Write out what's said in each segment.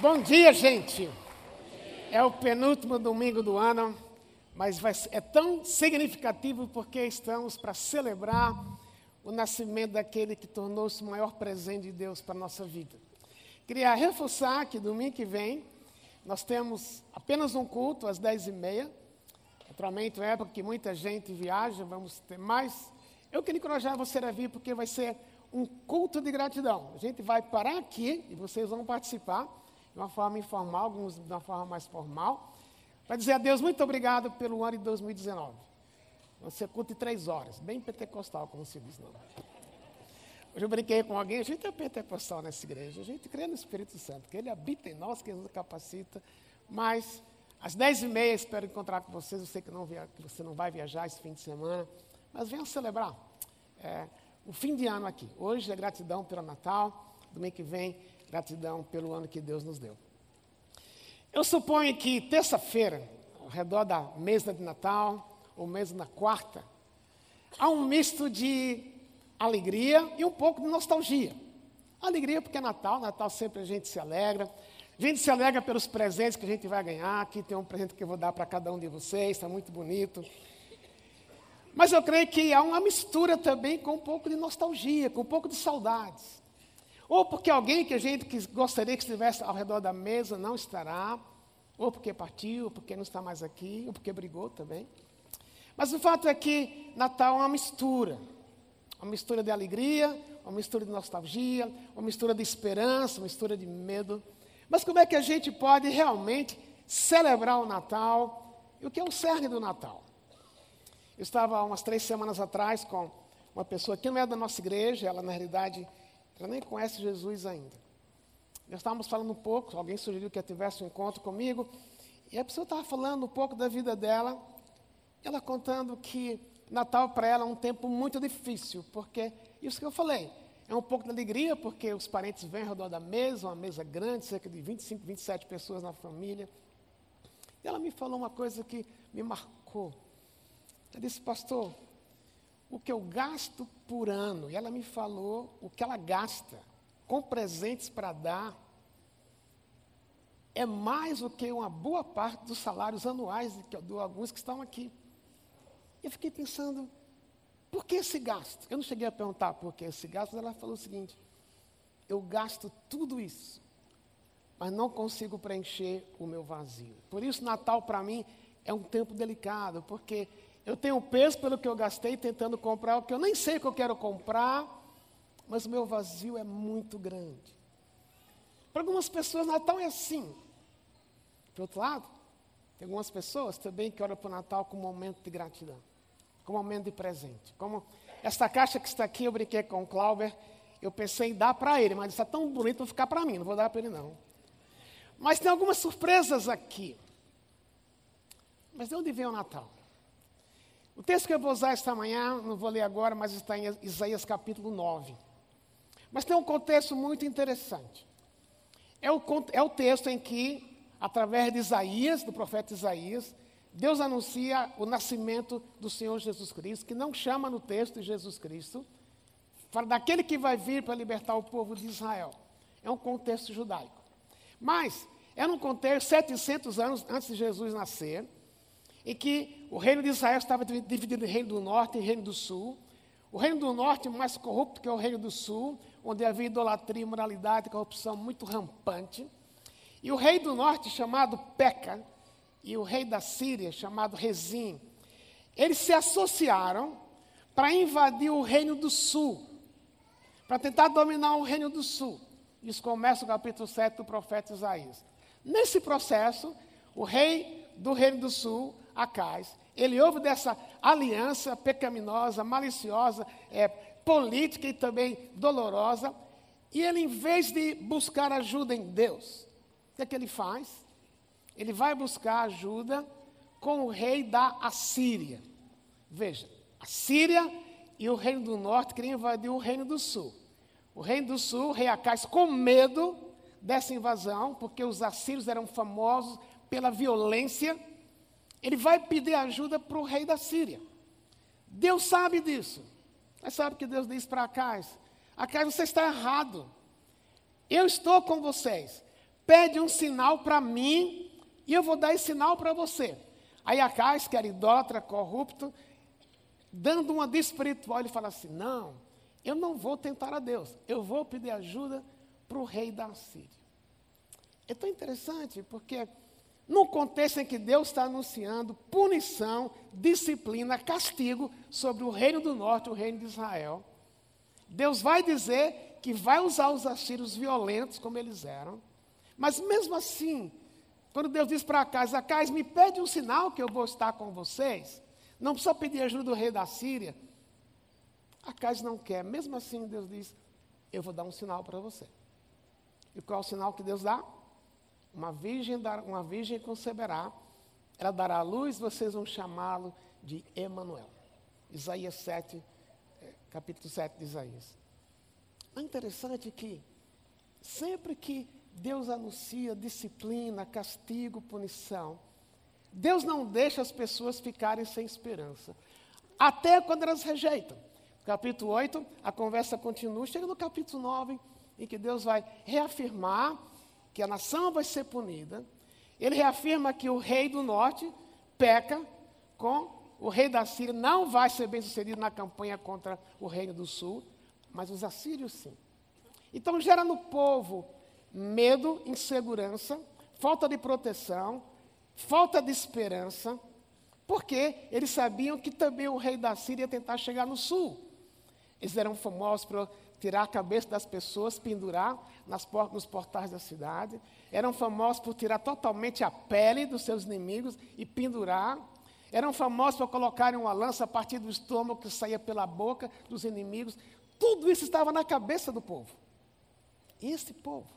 Bom dia, gente. É o penúltimo domingo do ano, mas vai, é tão significativo porque estamos para celebrar o nascimento daquele que tornou-se o maior presente de Deus para a nossa vida. Queria reforçar que domingo que vem nós temos apenas um culto às 10h30. Naturalmente, é época que muita gente viaja, vamos ter mais. Eu queria encorajar você a vir porque vai ser um culto de gratidão. A gente vai parar aqui e vocês vão participar de uma forma informal, alguns de uma forma mais formal, para dizer a Deus muito obrigado pelo ano de 2019. Vai ser culto de três horas, bem pentecostal, como se diz. Não. Hoje eu brinquei com alguém, a gente é pentecostal nessa igreja, a gente crê no Espírito Santo, que Ele habita em nós, que Ele nos capacita, mas às dez e meia espero encontrar com vocês, eu sei que, não via, que você não vai viajar esse fim de semana, mas venham celebrar. É, o fim de ano aqui. Hoje é gratidão pelo Natal, domingo que vem, gratidão pelo ano que Deus nos deu. Eu suponho que terça-feira, ao redor da mesa de Natal, ou mesa na quarta, há um misto de alegria e um pouco de nostalgia. Alegria porque é Natal, Natal sempre a gente se alegra. A gente se alegra pelos presentes que a gente vai ganhar. Aqui tem um presente que eu vou dar para cada um de vocês, está muito bonito. Mas eu creio que há uma mistura também com um pouco de nostalgia, com um pouco de saudades. Ou porque alguém que a gente que gostaria que estivesse ao redor da mesa não estará, ou porque partiu, ou porque não está mais aqui, ou porque brigou também. Mas o fato é que Natal é uma mistura. Uma mistura de alegria, uma mistura de nostalgia, uma mistura de esperança, uma mistura de medo. Mas como é que a gente pode realmente celebrar o Natal? E o que é o cerne do Natal? Eu estava umas três semanas atrás com uma pessoa que não é da nossa igreja, ela na realidade, ela nem conhece Jesus ainda. Nós estávamos falando um pouco, alguém sugeriu que tivesse um encontro comigo, e a pessoa estava falando um pouco da vida dela, ela contando que Natal para ela é um tempo muito difícil, porque isso que eu falei, é um pouco de alegria, porque os parentes vêm ao redor da mesa, uma mesa grande, cerca de 25, 27 pessoas na família. E ela me falou uma coisa que me marcou. Ela disse, pastor, o que eu gasto por ano, e ela me falou o que ela gasta com presentes para dar, é mais do que uma boa parte dos salários anuais de, de alguns que estão aqui. Eu fiquei pensando, por que esse gasto? Eu não cheguei a perguntar por que esse gasto, mas ela falou o seguinte: eu gasto tudo isso, mas não consigo preencher o meu vazio. Por isso, Natal para mim é um tempo delicado, porque eu tenho peso pelo que eu gastei tentando comprar o que eu nem sei que eu quero comprar, mas o meu vazio é muito grande. Para algumas pessoas, Natal é assim. Por outro lado, tem algumas pessoas também que olham para o Natal como um momento de gratidão, como um momento de presente. Como esta caixa que está aqui, eu brinquei com o Clauber, eu pensei em dar para ele, mas está tão bonito, vou ficar para mim, não vou dar para ele não. Mas tem algumas surpresas aqui. Mas de onde vem o Natal? O texto que eu vou usar esta manhã, não vou ler agora, mas está em Isaías capítulo 9. Mas tem um contexto muito interessante. É o, é o texto em que, através de Isaías, do profeta Isaías, Deus anuncia o nascimento do Senhor Jesus Cristo, que não chama no texto de Jesus Cristo, fala daquele que vai vir para libertar o povo de Israel. É um contexto judaico. Mas, é um contexto 700 anos antes de Jesus nascer, em que o reino de Israel estava dividido em reino do norte e reino do sul. O reino do norte mais corrupto que o reino do sul, onde havia idolatria, imoralidade, corrupção muito rampante. E o rei do norte, chamado Peca, e o rei da Síria, chamado Rezim, eles se associaram para invadir o reino do sul, para tentar dominar o reino do sul. Isso começa o capítulo 7 do profeta Isaías. Nesse processo, o rei do reino do sul Acais. Ele ouve dessa aliança pecaminosa, maliciosa, é, política e também dolorosa. E ele, em vez de buscar ajuda em Deus, o que é que ele faz? Ele vai buscar ajuda com o rei da Assíria. Veja, a Síria e o reino do norte queriam invadir o reino do sul. O reino do sul, o rei Acais, com medo dessa invasão, porque os assírios eram famosos pela violência ele vai pedir ajuda para o rei da Síria. Deus sabe disso. Mas sabe que Deus diz para Acais: Acais, você está errado. Eu estou com vocês. pede um sinal para mim e eu vou dar esse sinal para você. Aí Acais, que era idólatra, corrupto, dando uma de espiritual, ele fala assim: Não, eu não vou tentar a Deus, eu vou pedir ajuda para o rei da Síria. É tão interessante, porque no contexto em que Deus está anunciando punição, disciplina, castigo sobre o reino do norte, o reino de Israel, Deus vai dizer que vai usar os assírios violentos como eles eram, mas mesmo assim, quando Deus diz para Acais, Acais, me pede um sinal que eu vou estar com vocês, não precisa pedir ajuda do rei da Síria, Acais não quer, mesmo assim Deus diz, eu vou dar um sinal para você. E qual é o sinal que Deus dá? Uma virgem, uma virgem conceberá, ela dará à luz, vocês vão chamá-lo de Emanuel. Isaías 7, eh, capítulo 7 de Isaías. É interessante que sempre que Deus anuncia disciplina, castigo, punição, Deus não deixa as pessoas ficarem sem esperança, até quando elas rejeitam. Capítulo 8, a conversa continua, chega no capítulo 9, em que Deus vai reafirmar que a nação vai ser punida. Ele reafirma que o rei do norte peca com o rei da Síria, não vai ser bem sucedido na campanha contra o reino do sul, mas os assírios sim. Então gera no povo medo, insegurança, falta de proteção, falta de esperança, porque eles sabiam que também o rei da Síria ia tentar chegar no sul. Eles eram famosos por tirar a cabeça das pessoas, pendurar nas portas, nos portais da cidade. Eram famosos por tirar totalmente a pele dos seus inimigos e pendurar. Eram famosos por colocarem uma lança a partir do estômago que saía pela boca dos inimigos. Tudo isso estava na cabeça do povo. Esse povo.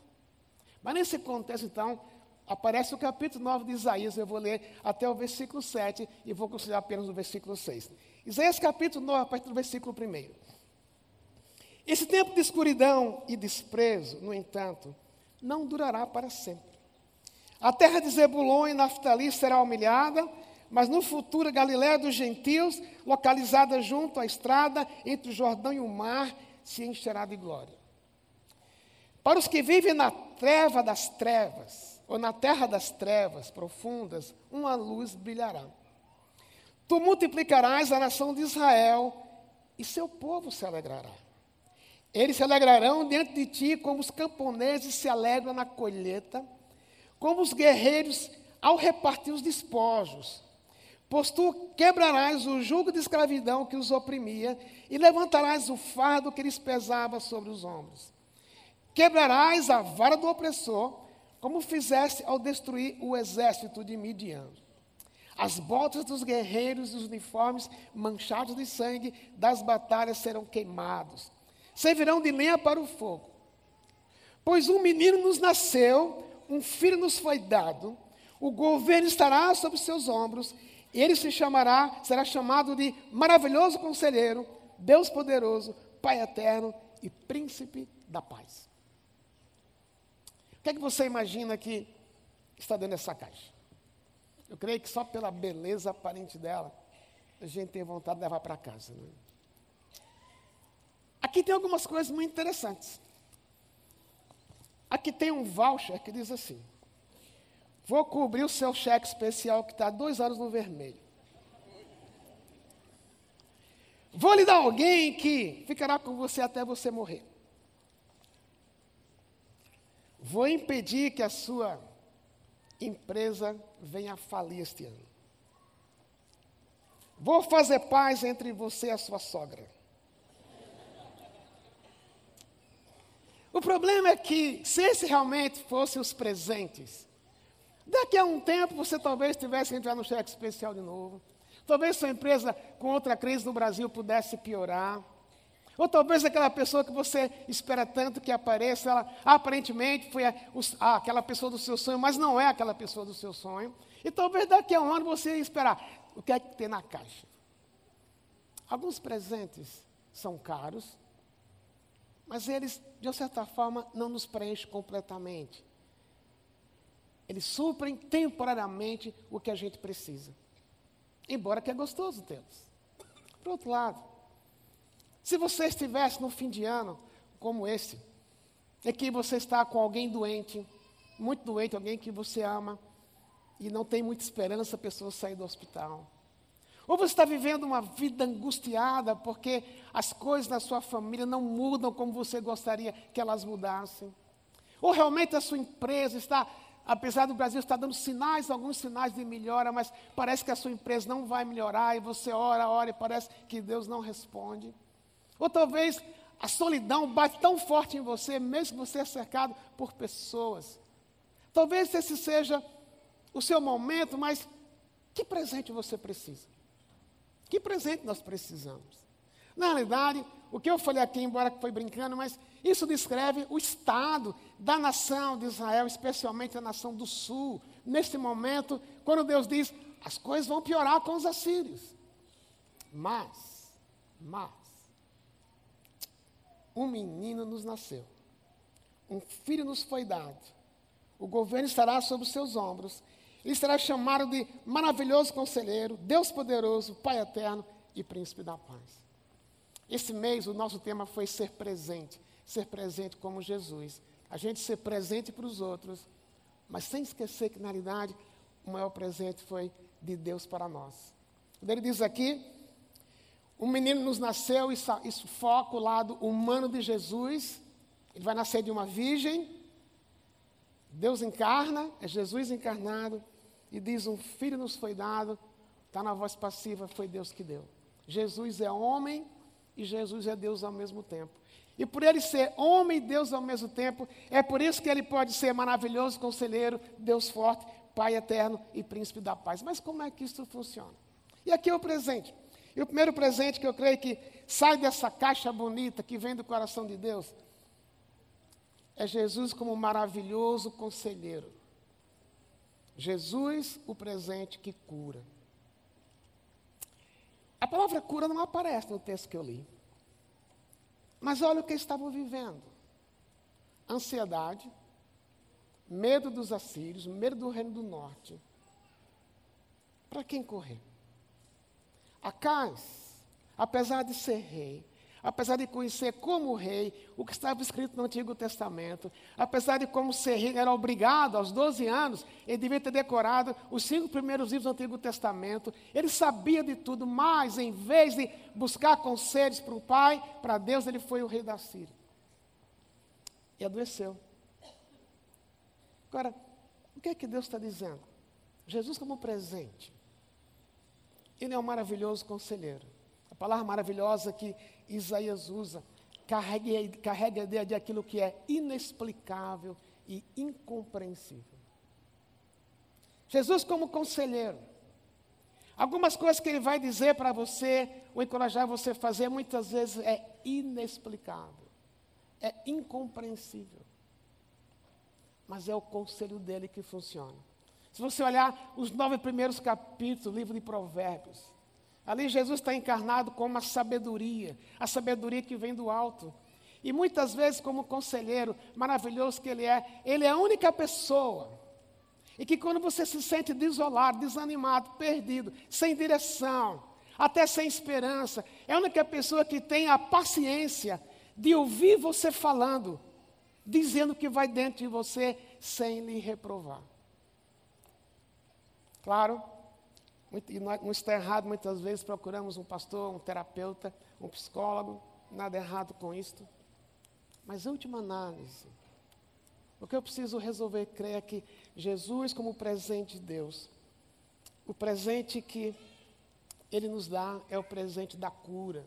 Mas nesse contexto, então, aparece o capítulo 9 de Isaías. Eu vou ler até o versículo 7 e vou considerar apenas o versículo 6. Isaías capítulo 9, a partir do versículo 1. Esse tempo de escuridão e desprezo, no entanto, não durará para sempre. A terra de Zebulon e Naftali será humilhada, mas no futuro a Galiléia dos gentios, localizada junto à estrada entre o Jordão e o mar, se encherá de glória. Para os que vivem na treva das trevas, ou na terra das trevas profundas, uma luz brilhará. Tu multiplicarás a nação de Israel, e seu povo se alegrará. Eles se alegrarão diante de ti, como os camponeses se alegram na colheita, como os guerreiros ao repartir os despojos. Pois tu quebrarás o jugo de escravidão que os oprimia e levantarás o fardo que lhes pesava sobre os ombros. Quebrarás a vara do opressor, como fizeste ao destruir o exército de Midian. As botas dos guerreiros e os uniformes manchados de sangue das batalhas serão queimados servirão de lenha para o fogo. Pois um menino nos nasceu, um filho nos foi dado, o governo estará sobre seus ombros, e ele se chamará, será chamado de maravilhoso conselheiro, Deus poderoso, Pai eterno e príncipe da paz. O que é que você imagina que está dentro dessa caixa? Eu creio que só pela beleza aparente dela, a gente tem vontade de levar para casa. Né? Aqui tem algumas coisas muito interessantes. Aqui tem um voucher que diz assim: Vou cobrir o seu cheque especial que está dois anos no vermelho. Vou lhe dar alguém que ficará com você até você morrer. Vou impedir que a sua empresa venha a falir este ano. Vou fazer paz entre você e a sua sogra. O problema é que, se esse realmente fossem os presentes, daqui a um tempo você talvez tivesse que entrar no cheque especial de novo. Talvez sua empresa, com outra crise no Brasil, pudesse piorar. Ou talvez aquela pessoa que você espera tanto que apareça, ela aparentemente foi a, a, aquela pessoa do seu sonho, mas não é aquela pessoa do seu sonho. E talvez daqui a um ano você esperar. O que é que tem na caixa? Alguns presentes são caros, mas eles, de certa forma, não nos preenchem completamente. Eles suprem temporariamente o que a gente precisa. Embora que é gostoso tê-los. Por outro lado, se você estivesse no fim de ano, como esse, é que você está com alguém doente, muito doente, alguém que você ama, e não tem muita esperança a pessoa sair do hospital. Ou você está vivendo uma vida angustiada porque as coisas na sua família não mudam como você gostaria que elas mudassem. Ou realmente a sua empresa está, apesar do Brasil estar dando sinais, alguns sinais de melhora, mas parece que a sua empresa não vai melhorar e você ora, ora e parece que Deus não responde. Ou talvez a solidão bate tão forte em você, mesmo que você é cercado por pessoas. Talvez esse seja o seu momento, mas que presente você precisa? Que presente nós precisamos? Na realidade, o que eu falei aqui, embora foi brincando, mas isso descreve o estado da nação de Israel, especialmente a nação do sul, neste momento, quando Deus diz: as coisas vão piorar com os assírios. Mas, mas, um menino nos nasceu, um filho nos foi dado, o governo estará sobre os seus ombros, ele será chamado de maravilhoso conselheiro, Deus poderoso, Pai eterno e príncipe da paz. Esse mês o nosso tema foi ser presente, ser presente como Jesus. A gente ser presente para os outros, mas sem esquecer que na realidade o maior presente foi de Deus para nós. Ele diz aqui, um menino nos nasceu, isso, isso foca o lado humano de Jesus. Ele vai nascer de uma virgem. Deus encarna, é Jesus encarnado e diz: Um filho nos foi dado, está na voz passiva, foi Deus que deu. Jesus é homem e Jesus é Deus ao mesmo tempo. E por ele ser homem e Deus ao mesmo tempo, é por isso que ele pode ser maravilhoso conselheiro, Deus forte, Pai eterno e príncipe da paz. Mas como é que isso funciona? E aqui é o presente. E o primeiro presente que eu creio que sai dessa caixa bonita que vem do coração de Deus é Jesus como maravilhoso conselheiro. Jesus, o presente que cura. A palavra cura não aparece no texto que eu li. Mas olha o que estavam vivendo: ansiedade, medo dos assírios, medo do reino do norte. Para quem correr? Acais, apesar de ser rei, apesar de conhecer como rei o que estava escrito no Antigo Testamento, apesar de como ser rei era obrigado aos 12 anos, ele devia ter decorado os cinco primeiros livros do Antigo Testamento, ele sabia de tudo, mas em vez de buscar conselhos para o pai, para Deus, ele foi o rei da Síria. E adoeceu. Agora, o que é que Deus está dizendo? Jesus como presente. Ele é um maravilhoso conselheiro. A palavra maravilhosa que Isaías usa, carrega, carrega de aquilo que é inexplicável e incompreensível. Jesus, como conselheiro, algumas coisas que ele vai dizer para você, ou encorajar você a fazer, muitas vezes é inexplicável, é incompreensível. Mas é o conselho dele que funciona. Se você olhar os nove primeiros capítulos do livro de Provérbios, Ali Jesus está encarnado como a sabedoria, a sabedoria que vem do alto. E muitas vezes, como conselheiro maravilhoso que ele é, ele é a única pessoa. E que quando você se sente desolado, desanimado, perdido, sem direção, até sem esperança, é a única pessoa que tem a paciência de ouvir você falando, dizendo que vai dentro de você sem lhe reprovar. Claro, e não está errado, muitas vezes procuramos um pastor, um terapeuta, um psicólogo, nada errado com isto. Mas, última análise, o que eu preciso resolver crer é que Jesus, como presente de Deus, o presente que Ele nos dá é o presente da cura.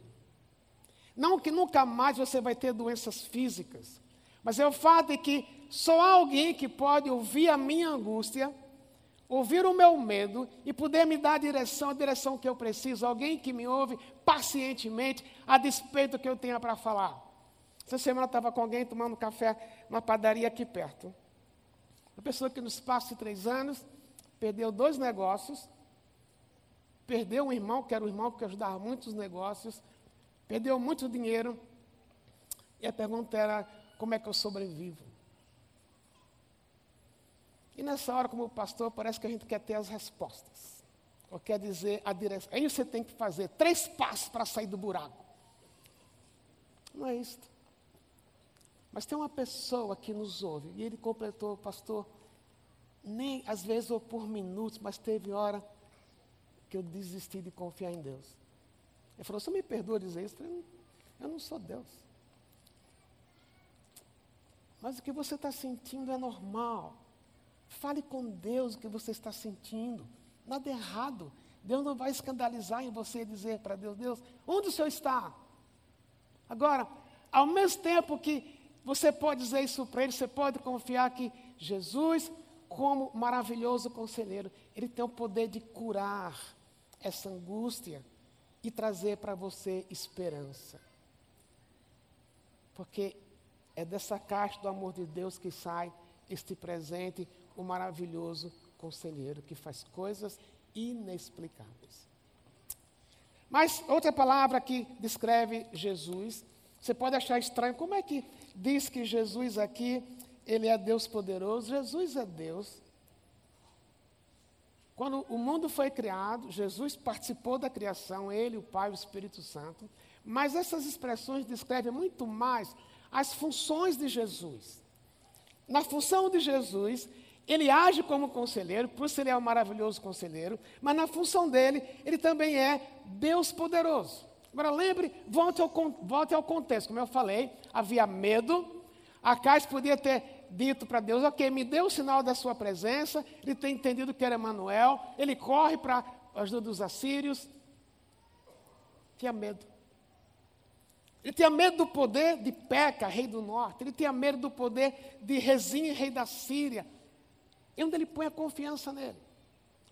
Não que nunca mais você vai ter doenças físicas, mas é o fato de que só há alguém que pode ouvir a minha angústia ouvir o meu medo e poder me dar a direção, a direção que eu preciso, alguém que me ouve pacientemente, a despeito do que eu tenha para falar. Essa semana eu estava com alguém tomando café numa padaria aqui perto. Uma pessoa que no espaço de três anos perdeu dois negócios, perdeu um irmão, que era o irmão que ajudava muitos negócios, perdeu muito dinheiro, e a pergunta era: como é que eu sobrevivo? E nessa hora, como pastor, parece que a gente quer ter as respostas. Ou quer dizer a direção. Aí você tem que fazer três passos para sair do buraco. Não é isso. Mas tem uma pessoa que nos ouve, e ele completou, pastor, Nem às vezes ou por minutos, mas teve hora que eu desisti de confiar em Deus. Ele falou: Você me perdoa dizer isso? Eu falei, eu não sou Deus. Mas o que você está sentindo é normal. Fale com Deus o que você está sentindo. Nada errado. Deus não vai escandalizar em você dizer para Deus: Deus, onde o Senhor está? Agora, ao mesmo tempo que você pode dizer isso para Ele, você pode confiar que Jesus, como maravilhoso conselheiro, Ele tem o poder de curar essa angústia e trazer para você esperança. Porque é dessa caixa do amor de Deus que sai este presente, o maravilhoso conselheiro, que faz coisas inexplicáveis. Mas outra palavra que descreve Jesus, você pode achar estranho, como é que diz que Jesus aqui, ele é Deus poderoso? Jesus é Deus. Quando o mundo foi criado, Jesus participou da criação, ele, o Pai, o Espírito Santo. Mas essas expressões descrevem muito mais as funções de Jesus. Na função de Jesus, ele age como conselheiro, por isso ele é um maravilhoso conselheiro, mas na função dele, ele também é Deus poderoso. Agora lembre, volte ao, volte ao contexto, como eu falei, havia medo, Acais podia ter dito para Deus, ok, me dê o sinal da sua presença, ele tem entendido que era Emanuel, ele corre para a ajuda dos assírios, tinha medo. Ele tinha medo do poder de Peca, rei do norte, ele tinha medo do poder de Rezim, rei da Síria, e onde ele põe a confiança nele.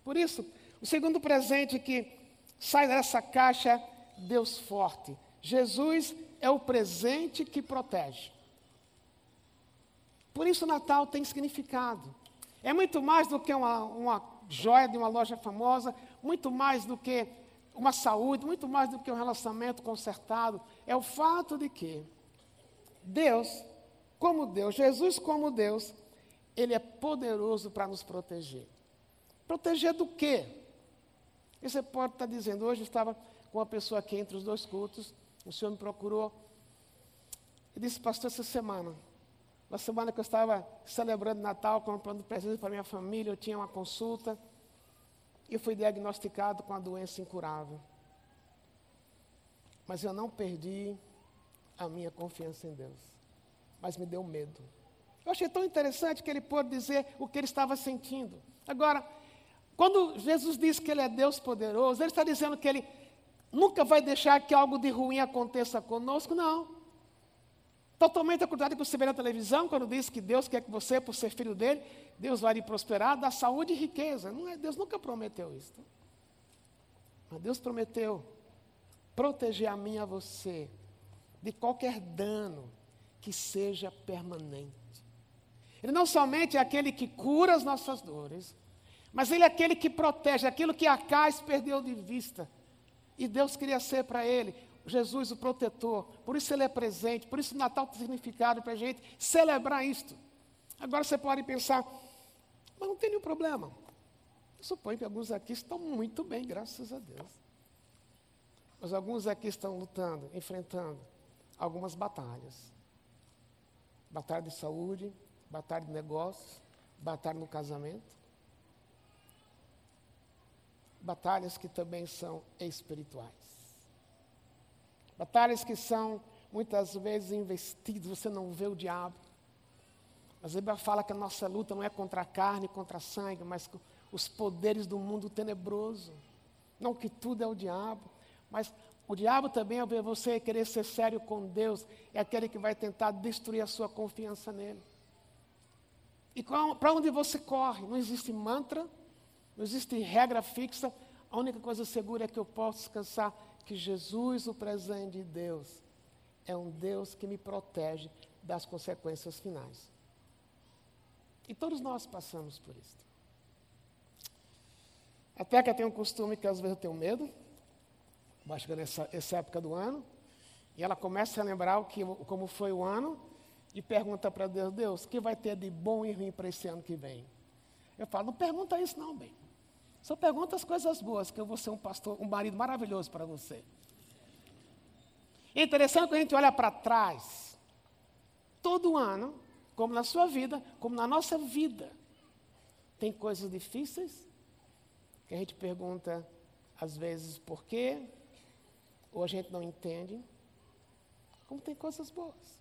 Por isso, o segundo presente que sai dessa caixa, Deus forte. Jesus é o presente que protege. Por isso o Natal tem significado. É muito mais do que uma, uma joia de uma loja famosa, muito mais do que uma saúde, muito mais do que um relacionamento consertado. É o fato de que Deus, como Deus, Jesus como Deus, ele é poderoso para nos proteger. Proteger do quê? E você pode estar dizendo, hoje eu estava com uma pessoa aqui entre os dois cultos, o senhor me procurou e disse, pastor, essa semana, na semana que eu estava celebrando Natal, comprando presentes para minha família, eu tinha uma consulta e eu fui diagnosticado com a doença incurável. Mas eu não perdi a minha confiança em Deus, mas me deu medo. Eu achei tão interessante que ele pôde dizer o que ele estava sentindo. Agora, quando Jesus diz que ele é Deus poderoso, ele está dizendo que ele nunca vai deixar que algo de ruim aconteça conosco, não. Totalmente ao contrário que você vê na televisão, quando diz que Deus quer que você, por ser filho dele, Deus vai lhe prosperar, dar saúde e riqueza. Não é, Deus nunca prometeu isso. Mas Deus prometeu proteger a mim e a você de qualquer dano que seja permanente. Ele não somente é aquele que cura as nossas dores, mas ele é aquele que protege aquilo que Acais perdeu de vista. E Deus queria ser para ele Jesus o protetor. Por isso ele é presente, por isso o Natal tem significado para a gente celebrar isto. Agora você pode pensar, mas não tem nenhum problema. Eu suponho que alguns aqui estão muito bem, graças a Deus. Mas alguns aqui estão lutando, enfrentando algumas batalhas. Batalha de saúde, batalha de negócios, batalha no casamento. Batalhas que também são espirituais. Batalhas que são muitas vezes investidas, você não vê o diabo. A Bíblia fala que a nossa luta não é contra a carne, contra a sangue, mas com os poderes do mundo tenebroso. Não que tudo é o diabo, mas o diabo também, ao ver você querer ser sério com Deus, é aquele que vai tentar destruir a sua confiança nele. E para onde você corre? Não existe mantra, não existe regra fixa. A única coisa segura é que eu posso descansar que Jesus, o presente de Deus, é um Deus que me protege das consequências finais. E todos nós passamos por isso. A Teca tem um costume que às vezes eu tenho medo, vai chegando essa época do ano, e ela começa a lembrar o que, como foi o ano, e pergunta para Deus, Deus, o que vai ter de bom e ruim para esse ano que vem? Eu falo, não pergunta isso não, bem. Só pergunta as coisas boas, que eu vou ser um pastor, um marido maravilhoso para você. É interessante que a gente olha para trás, todo ano, como na sua vida, como na nossa vida, Tem coisas difíceis que a gente pergunta às vezes por quê, ou a gente não entende. Como tem coisas boas.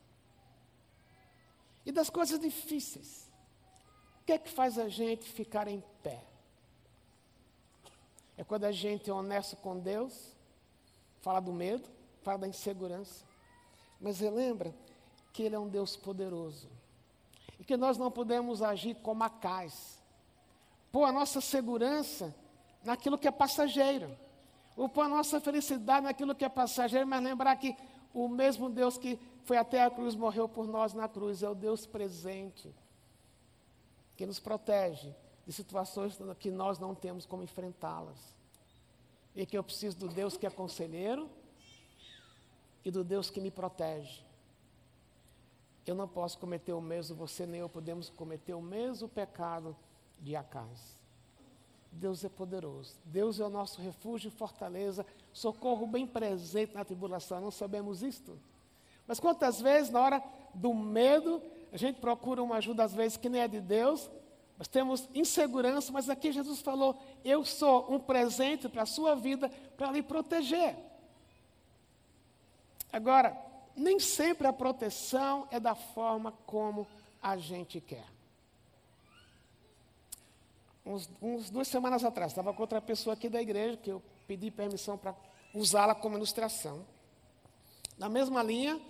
E das coisas difíceis, o que é que faz a gente ficar em pé? É quando a gente é honesto com Deus, fala do medo, fala da insegurança, mas relembra que Ele é um Deus poderoso. E que nós não podemos agir como Acais, pôr a nossa segurança naquilo que é passageiro, ou pôr a nossa felicidade naquilo que é passageiro, mas lembrar que o mesmo Deus que foi até a cruz, morreu por nós na cruz, é o Deus presente, que nos protege de situações que nós não temos como enfrentá-las. E que eu preciso do Deus que é conselheiro e do Deus que me protege. Eu não posso cometer o mesmo, você nem eu podemos cometer o mesmo pecado de Acas. Deus é poderoso. Deus é o nosso refúgio e fortaleza, socorro bem presente na tribulação. Não sabemos isto? Mas quantas vezes, na hora do medo, a gente procura uma ajuda, às vezes, que nem é de Deus, nós temos insegurança, mas aqui Jesus falou: Eu sou um presente para a sua vida, para lhe proteger. Agora, nem sempre a proteção é da forma como a gente quer. Uns, uns duas semanas atrás, estava com outra pessoa aqui da igreja, que eu pedi permissão para usá-la como ilustração. Na mesma linha,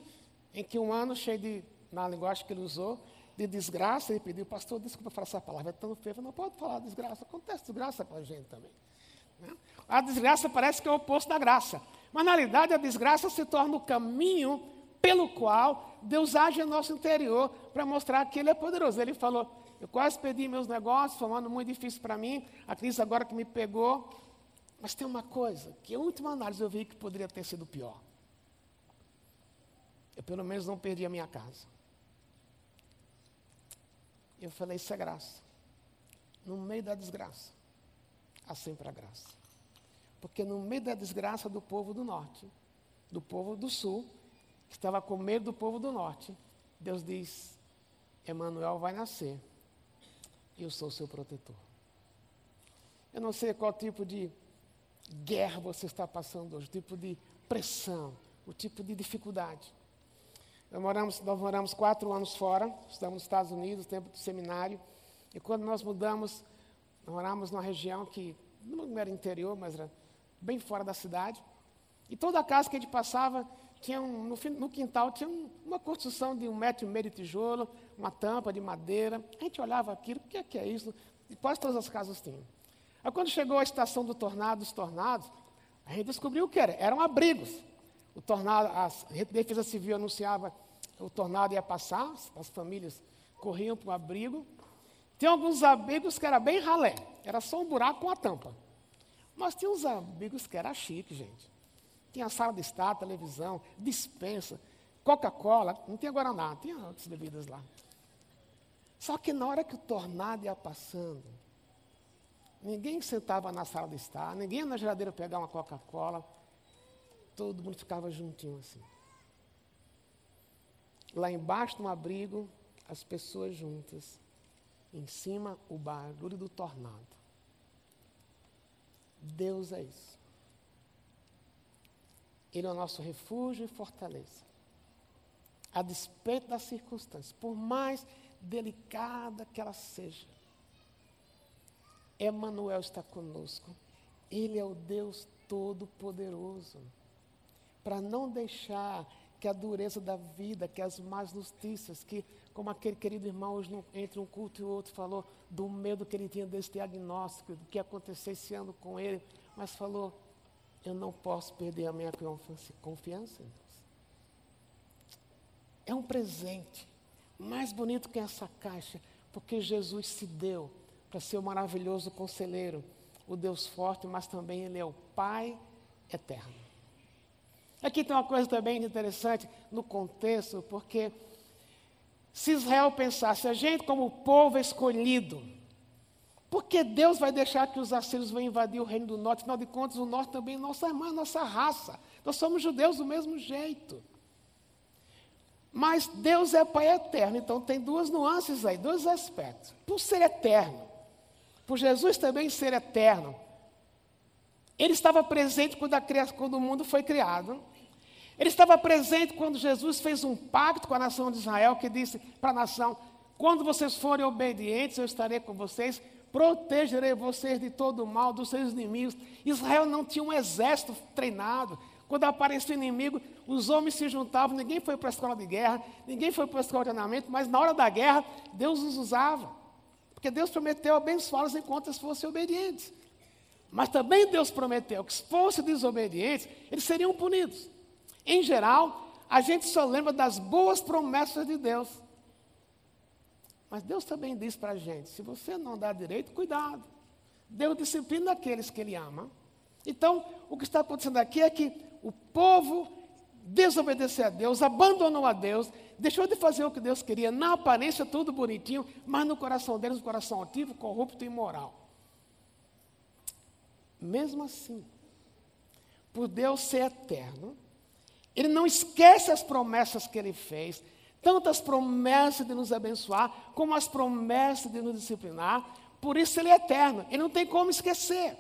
em que um ano cheio de, na linguagem que ele usou, de desgraça, ele pediu, pastor, desculpa falar essa palavra, é tão feia, não pode falar desgraça, acontece desgraça com a gente também. Né? A desgraça parece que é o oposto da graça, mas na realidade a desgraça se torna o caminho pelo qual Deus age no nosso interior para mostrar que Ele é poderoso. Ele falou, eu quase perdi meus negócios, foi um ano muito difícil para mim, a crise agora que me pegou, mas tem uma coisa, que a última análise eu vi que poderia ter sido pior. Eu pelo menos não perdi a minha casa. Eu falei, isso é graça. No meio da desgraça, há sempre a graça. Porque no meio da desgraça do povo do norte, do povo do sul, que estava com medo do povo do norte, Deus diz: Emanuel vai nascer e eu sou seu protetor. Eu não sei qual tipo de guerra você está passando hoje, o tipo de pressão, o tipo de dificuldade. Nós moramos, nós moramos quatro anos fora, estamos nos Estados Unidos, tempo do seminário. E quando nós mudamos, nós moramos numa região que não era interior, mas era bem fora da cidade. E toda a casa que a gente passava, tinha um, no, no, quintal tinha um, uma construção de um metro e meio de tijolo, uma tampa de madeira. A gente olhava aquilo, o que é, que é isso? E quase todas as casas tinham. Aí quando chegou a estação do tornado, dos tornados, a gente descobriu o que era. Eram abrigos o tornado, a Defesa Civil anunciava o tornado ia passar, as famílias corriam para o abrigo. Tem alguns abrigos que era bem ralé, era só um buraco com a tampa. Mas tinha uns abrigos que era chique, gente. Tinha sala de estar, televisão, dispensa, Coca-Cola, não tinha Guaraná, tinha outras bebidas lá. Só que na hora que o tornado ia passando, ninguém sentava na sala de estar, ninguém ia na geladeira pegar uma Coca-Cola, todo mundo ficava juntinho assim. Lá embaixo no abrigo, as pessoas juntas. Em cima, o barulho do tornado. Deus é isso. Ele é o nosso refúgio e fortaleza. A despeito das circunstâncias, por mais delicada que ela seja, Emmanuel está conosco. Ele é o Deus Todo-Poderoso para não deixar que a dureza da vida, que as más notícias, que, como aquele querido irmão hoje, entre um culto e outro, falou do medo que ele tinha desse diagnóstico, do que acontecesse ano com ele, mas falou: eu não posso perder a minha confiança em Deus. É um presente, mais bonito que essa caixa, porque Jesus se deu para ser o maravilhoso conselheiro, o Deus forte, mas também Ele é o Pai eterno. Aqui tem uma coisa também interessante no contexto, porque se Israel pensasse, a gente como povo escolhido, por que Deus vai deixar que os assírios venham invadir o reino do norte? Afinal de contas, o norte também é nossa irmã, nossa raça. Nós somos judeus do mesmo jeito. Mas Deus é Pai eterno, então tem duas nuances aí, dois aspectos. Por ser eterno, por Jesus também ser eterno, ele estava presente quando, a, quando o mundo foi criado. Ele estava presente quando Jesus fez um pacto com a nação de Israel, que disse para a nação: quando vocês forem obedientes, eu estarei com vocês, protegerei vocês de todo o mal, dos seus inimigos. Israel não tinha um exército treinado. Quando aparecia o inimigo, os homens se juntavam, ninguém foi para a escola de guerra, ninguém foi para a escola de treinamento, mas na hora da guerra, Deus os usava. Porque Deus prometeu abençoá-los enquanto eles fossem obedientes. Mas também Deus prometeu que se fossem desobedientes, eles seriam punidos. Em geral, a gente só lembra das boas promessas de Deus. Mas Deus também diz para a gente: se você não dá direito, cuidado. Deus disciplina aqueles que Ele ama. Então, o que está acontecendo aqui é que o povo desobedeceu a Deus, abandonou a Deus, deixou de fazer o que Deus queria, na aparência tudo bonitinho, mas no coração deles, um coração ativo, corrupto e imoral. Mesmo assim, por Deus ser eterno, Ele não esquece as promessas que Ele fez, tanto as promessas de nos abençoar, como as promessas de nos disciplinar. Por isso ele é eterno, ele não tem como esquecer.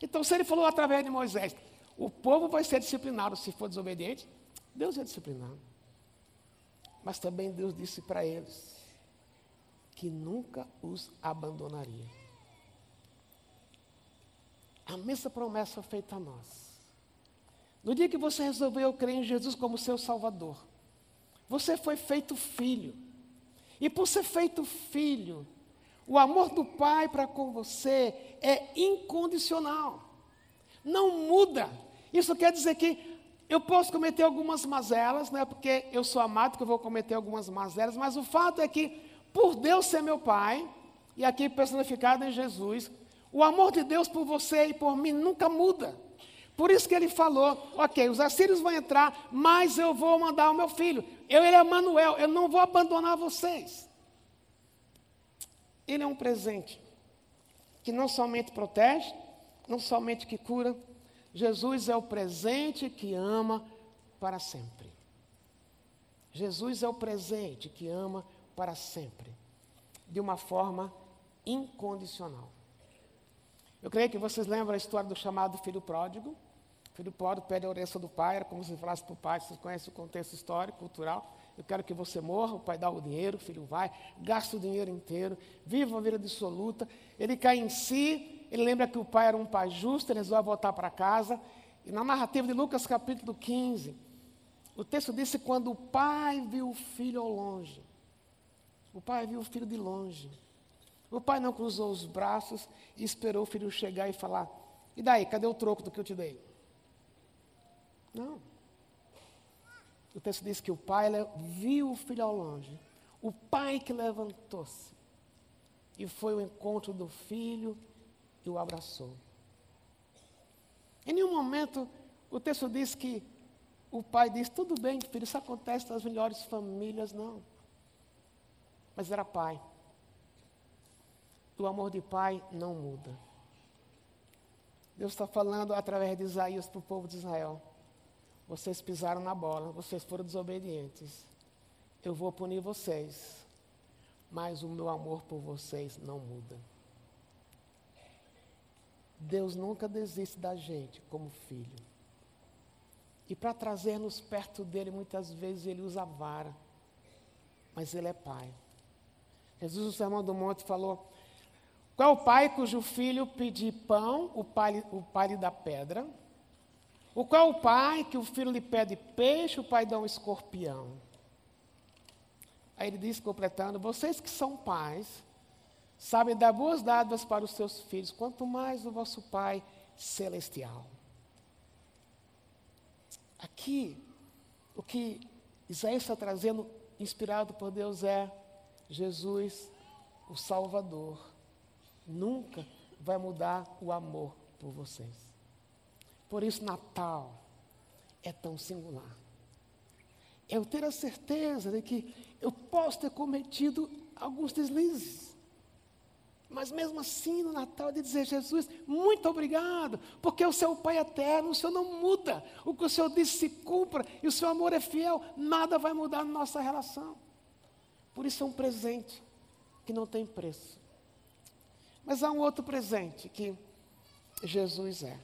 Então, se ele falou através de Moisés, o povo vai ser disciplinado se for desobediente, Deus é disciplinado. Mas também Deus disse para eles que nunca os abandonaria. A mesma promessa feita a nós. No dia que você resolveu crer em Jesus como seu Salvador, você foi feito filho. E por ser feito filho, o amor do Pai para com você é incondicional. Não muda. Isso quer dizer que eu posso cometer algumas mazelas, não é porque eu sou amado que eu vou cometer algumas mazelas, mas o fato é que, por Deus ser meu Pai, e aqui personificado em Jesus, o amor de Deus por você e por mim nunca muda. Por isso que ele falou: ok, os assírios vão entrar, mas eu vou mandar o meu filho. Eu, ele é Manuel, eu não vou abandonar vocês. Ele é um presente que não somente protege, não somente que cura. Jesus é o presente que ama para sempre. Jesus é o presente que ama para sempre, de uma forma incondicional. Eu creio que vocês lembram a história do chamado filho pródigo filho pobre pede a orelha do pai, era como se falasse para o pai, você conhece o contexto histórico, cultural. Eu quero que você morra, o pai dá o dinheiro, o filho vai, gasta o dinheiro inteiro, vive uma vida dissoluta. Ele cai em si, ele lembra que o pai era um pai justo, ele resolve voltar para casa. E na narrativa de Lucas capítulo 15, o texto disse quando o pai viu o filho ao longe. O pai viu o filho de longe. O pai não cruzou os braços e esperou o filho chegar e falar: E daí, cadê o troco do que eu te dei? Não. O texto diz que o pai viu o filho ao longe. O pai que levantou-se. E foi ao encontro do filho e o abraçou. Em nenhum momento o texto diz que o pai disse: Tudo bem, filho, isso acontece nas melhores famílias, não. Mas era pai. O amor de pai não muda. Deus está falando através de Isaías para o povo de Israel. Vocês pisaram na bola, vocês foram desobedientes. Eu vou punir vocês, mas o meu amor por vocês não muda. Deus nunca desiste da gente como filho. E para trazer-nos perto dele, muitas vezes ele usa vara, mas ele é pai. Jesus, no Sermão do Monte, falou: Qual é o pai cujo filho pedir pão, o pai, o pai lhe dá pedra? O qual o pai que o filho lhe pede peixe, o pai dá um escorpião. Aí ele diz, completando: Vocês que são pais, sabem dar boas dádivas para os seus filhos, quanto mais o vosso Pai celestial. Aqui, o que Isaías está trazendo, inspirado por Deus, é Jesus, o Salvador, nunca vai mudar o amor por vocês. Por isso, Natal é tão singular. Eu ter a certeza de que eu posso ter cometido alguns deslizes. Mas mesmo assim, no Natal, de dizer, Jesus, muito obrigado, porque o seu Pai é eterno, o Senhor não muda. O que o Senhor disse se cumpra, e o seu amor é fiel, nada vai mudar na nossa relação. Por isso é um presente que não tem preço. Mas há um outro presente que Jesus é.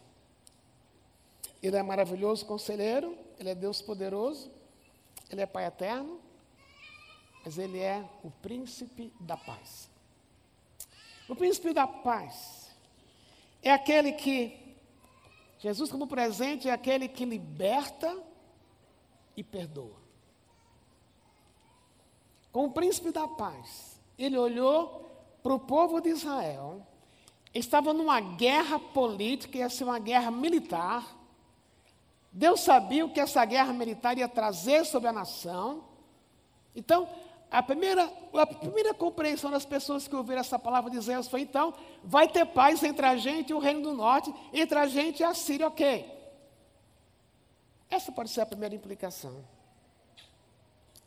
Ele é maravilhoso conselheiro, ele é Deus poderoso, ele é Pai eterno, mas ele é o príncipe da paz. O príncipe da paz é aquele que, Jesus como presente, é aquele que liberta e perdoa. Com o príncipe da paz, ele olhou para o povo de Israel, estava numa guerra política, ia ser uma guerra militar. Deus sabia o que essa guerra militar ia trazer sobre a nação. Então, a primeira, a primeira compreensão das pessoas que ouviram essa palavra de Zeus foi: então, vai ter paz entre a gente e o reino do norte, entre a gente e a Síria, ok. Essa pode ser a primeira implicação.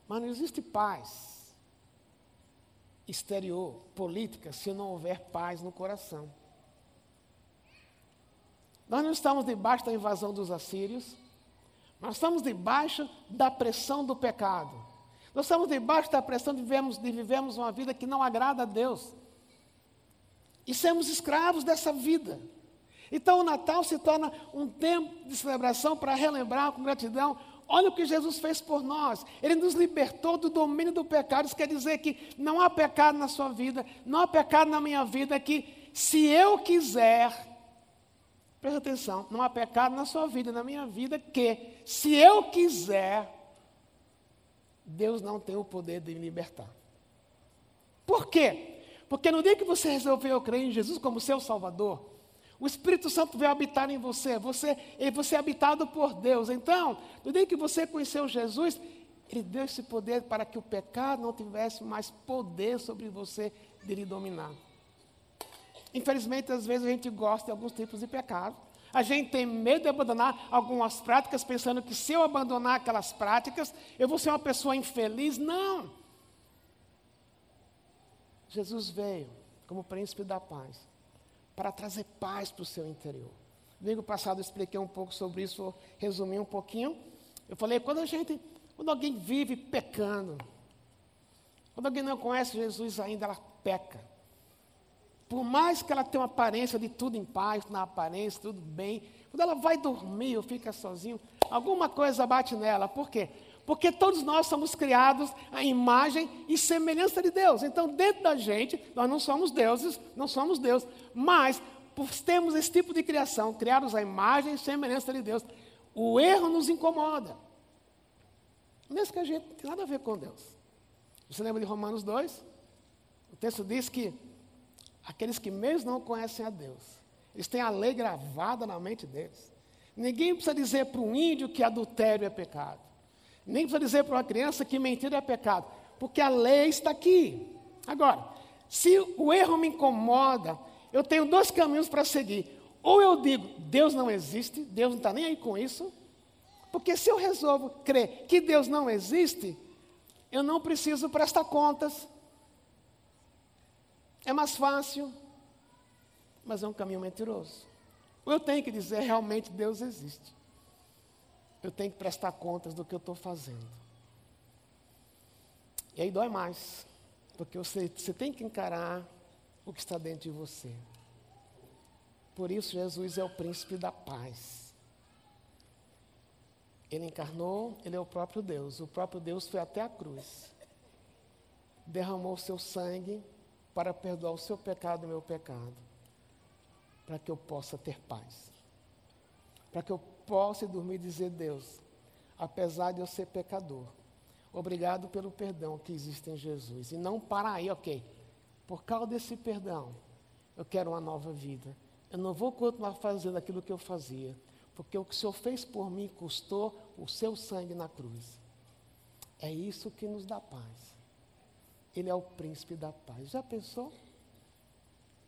Mas não existe paz exterior, política, se não houver paz no coração. Nós não estamos debaixo da invasão dos assírios, nós estamos debaixo da pressão do pecado. Nós estamos debaixo da pressão de vivermos, de vivermos uma vida que não agrada a Deus. E sermos escravos dessa vida. Então o Natal se torna um tempo de celebração para relembrar com gratidão. Olha o que Jesus fez por nós. Ele nos libertou do domínio do pecado. Isso quer dizer que não há pecado na sua vida, não há pecado na minha vida, que se eu quiser, presta atenção, não há pecado na sua vida, na minha vida, que se eu quiser, Deus não tem o poder de me libertar. Por quê? Porque no dia que você resolveu crer em Jesus como seu Salvador, o Espírito Santo veio habitar em você, você, você é habitado por Deus. Então, no dia que você conheceu Jesus, Ele deu esse poder para que o pecado não tivesse mais poder sobre você de lhe dominar. Infelizmente, às vezes a gente gosta de alguns tipos de pecado. A gente tem medo de abandonar algumas práticas, pensando que se eu abandonar aquelas práticas, eu vou ser uma pessoa infeliz. Não! Jesus veio como príncipe da paz, para trazer paz para o seu interior. Domingo passado eu expliquei um pouco sobre isso, vou resumir um pouquinho. Eu falei, quando a gente, quando alguém vive pecando, quando alguém não conhece Jesus ainda, ela peca. Por mais que ela tenha uma aparência de tudo em paz, na aparência, tudo bem, quando ela vai dormir ou fica sozinho, alguma coisa bate nela. Por quê? Porque todos nós somos criados à imagem e semelhança de Deus. Então, dentro da gente, nós não somos deuses, não somos Deus. Mas, por termos esse tipo de criação, criados à imagem e semelhança de Deus, o erro nos incomoda. Mesmo que a gente não tem nada a ver com Deus. Você lembra de Romanos 2? O texto diz que aqueles que mesmo não conhecem a Deus, eles têm a lei gravada na mente deles. Ninguém precisa dizer para um índio que adultério é pecado. Nem precisa dizer para uma criança que mentira é pecado. Porque a lei está aqui. Agora, se o erro me incomoda, eu tenho dois caminhos para seguir. Ou eu digo, Deus não existe, Deus não está nem aí com isso. Porque se eu resolvo crer que Deus não existe, eu não preciso prestar contas. É mais fácil, mas é um caminho mentiroso. Eu tenho que dizer realmente Deus existe. Eu tenho que prestar contas do que eu estou fazendo. E aí dói mais, porque você, você tem que encarar o que está dentro de você. Por isso, Jesus é o príncipe da paz. Ele encarnou, ele é o próprio Deus. O próprio Deus foi até a cruz, derramou o seu sangue para perdoar o seu pecado e o meu pecado, para que eu possa ter paz, para que eu possa dormir e dizer: Deus, apesar de eu ser pecador, obrigado pelo perdão que existe em Jesus. E não para aí, ok. Por causa desse perdão, eu quero uma nova vida. Eu não vou continuar fazendo aquilo que eu fazia, porque o que o Senhor fez por mim custou o seu sangue na cruz. É isso que nos dá paz. Ele é o príncipe da paz. Já pensou?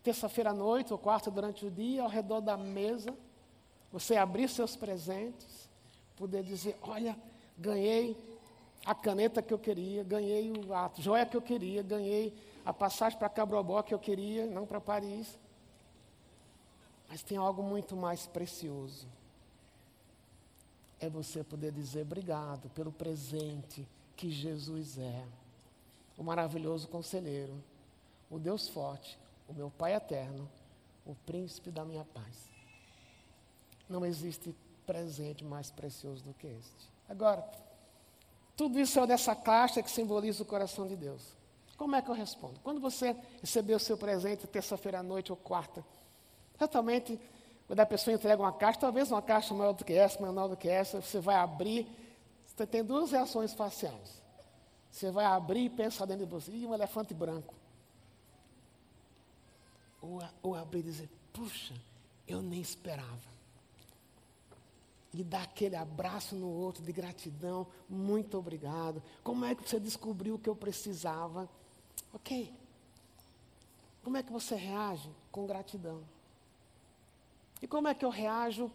Terça-feira à noite ou quarta durante o dia, ao redor da mesa, você abrir seus presentes, poder dizer: Olha, ganhei a caneta que eu queria, ganhei a joia que eu queria, ganhei a passagem para Cabrobó que eu queria, não para Paris. Mas tem algo muito mais precioso. É você poder dizer obrigado pelo presente que Jesus é o maravilhoso conselheiro, o Deus forte, o meu Pai eterno, o príncipe da minha paz. Não existe presente mais precioso do que este. Agora, tudo isso é dessa caixa que simboliza o coração de Deus. Como é que eu respondo? Quando você recebeu o seu presente terça-feira à noite ou quarta, totalmente, quando a pessoa entrega uma caixa, talvez uma caixa maior do que essa, menor do que essa, você vai abrir, você tem duas reações faciais. Você vai abrir e pensar dentro de você, e um elefante branco. Ou, ou abrir e dizer, puxa, eu nem esperava. E dar aquele abraço no outro de gratidão, muito obrigado. Como é que você descobriu o que eu precisava? Ok. Como é que você reage? Com gratidão. E como é que eu reajo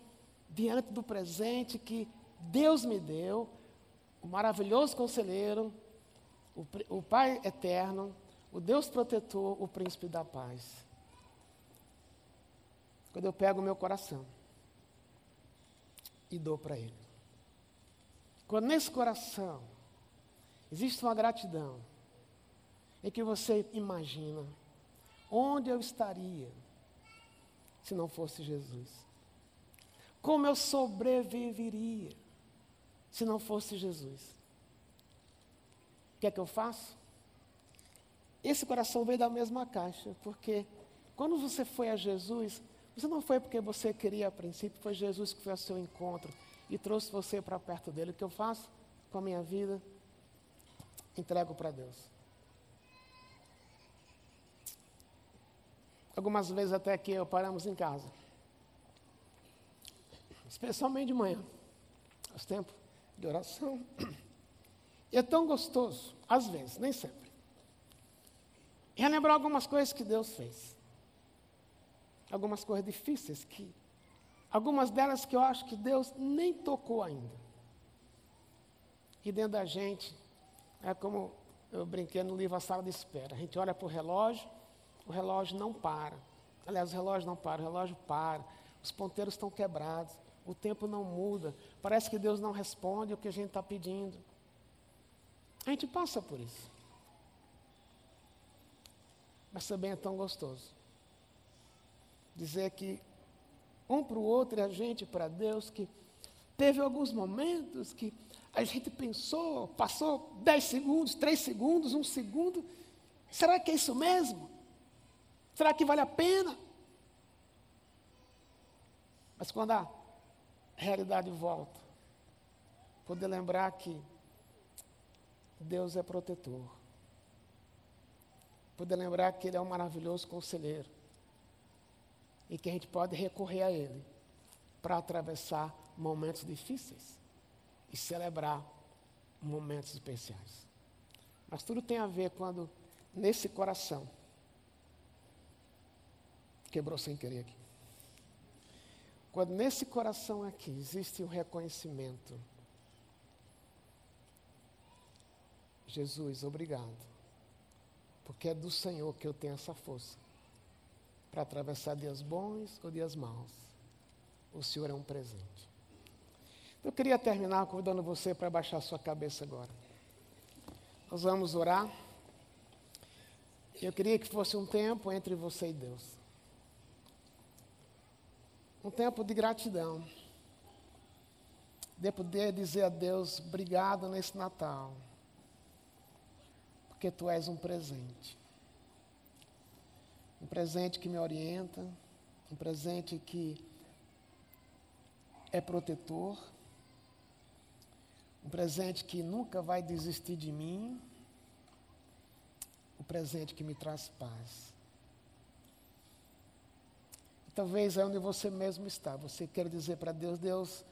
diante do presente que Deus me deu, o maravilhoso conselheiro, o, o Pai eterno, o Deus protetor, o príncipe da paz? Quando eu pego o meu coração e dou para Ele. Quando nesse coração existe uma gratidão, em que você imagina onde eu estaria se não fosse Jesus? Como eu sobreviveria se não fosse Jesus? O que é que eu faço? Esse coração veio da mesma caixa, porque quando você foi a Jesus, você não foi porque você queria a princípio, foi Jesus que foi ao seu encontro e trouxe você para perto dele. O que eu faço com a minha vida? Entrego para Deus. Algumas vezes até aqui eu paramos em casa. Especialmente de manhã. Os tempos de oração. E é tão gostoso, às vezes, nem sempre. Relembrar algumas coisas que Deus fez algumas coisas difíceis que algumas delas que eu acho que Deus nem tocou ainda. E dentro da gente é como eu brinquei no livro A Sala de Espera. A gente olha para o relógio, o relógio não para. Aliás, o relógio não para, o relógio para. Os ponteiros estão quebrados, o tempo não muda. Parece que Deus não responde o que a gente está pedindo. A gente passa por isso. Mas também é tão gostoso dizer que um para o outro e a gente para Deus, que teve alguns momentos que a gente pensou, passou dez segundos, três segundos, um segundo, será que é isso mesmo? Será que vale a pena? Mas quando a realidade volta, poder lembrar que Deus é protetor, poder lembrar que Ele é um maravilhoso conselheiro, e que a gente pode recorrer a Ele para atravessar momentos difíceis e celebrar momentos especiais. Mas tudo tem a ver quando nesse coração quebrou sem querer aqui. Quando nesse coração aqui existe o um reconhecimento. Jesus, obrigado. Porque é do Senhor que eu tenho essa força para atravessar dias bons ou dias maus. O Senhor é um presente. Eu queria terminar convidando você para baixar sua cabeça agora. Nós vamos orar. Eu queria que fosse um tempo entre você e Deus. Um tempo de gratidão. De poder dizer a Deus, obrigado nesse Natal. Porque tu és um presente um presente que me orienta, um presente que é protetor, um presente que nunca vai desistir de mim, um presente que me traz paz. Talvez é onde você mesmo está. Você quer dizer para Deus, Deus,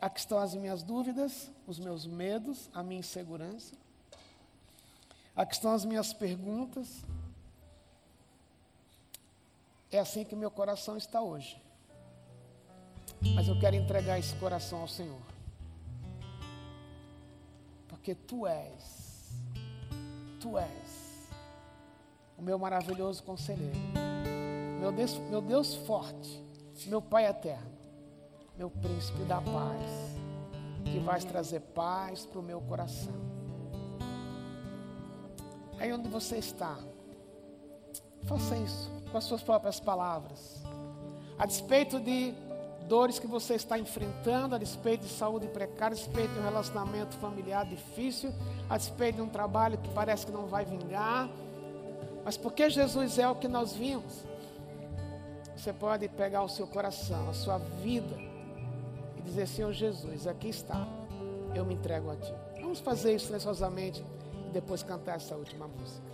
aqui estão as minhas dúvidas, os meus medos, a minha insegurança. Aqui estão as minhas perguntas, é assim que meu coração está hoje. Mas eu quero entregar esse coração ao Senhor. Porque tu és, tu és o meu maravilhoso conselheiro, meu Deus, meu Deus forte, meu Pai eterno, meu príncipe da paz, que vais trazer paz para o meu coração. Aí onde você está, Faça isso com as suas próprias palavras. A despeito de dores que você está enfrentando, a despeito de saúde precária, a despeito de um relacionamento familiar difícil, a despeito de um trabalho que parece que não vai vingar, mas porque Jesus é o que nós vimos, você pode pegar o seu coração, a sua vida e dizer: Senhor Jesus, aqui está, eu me entrego a Ti. Vamos fazer isso silenciosamente e depois cantar essa última música.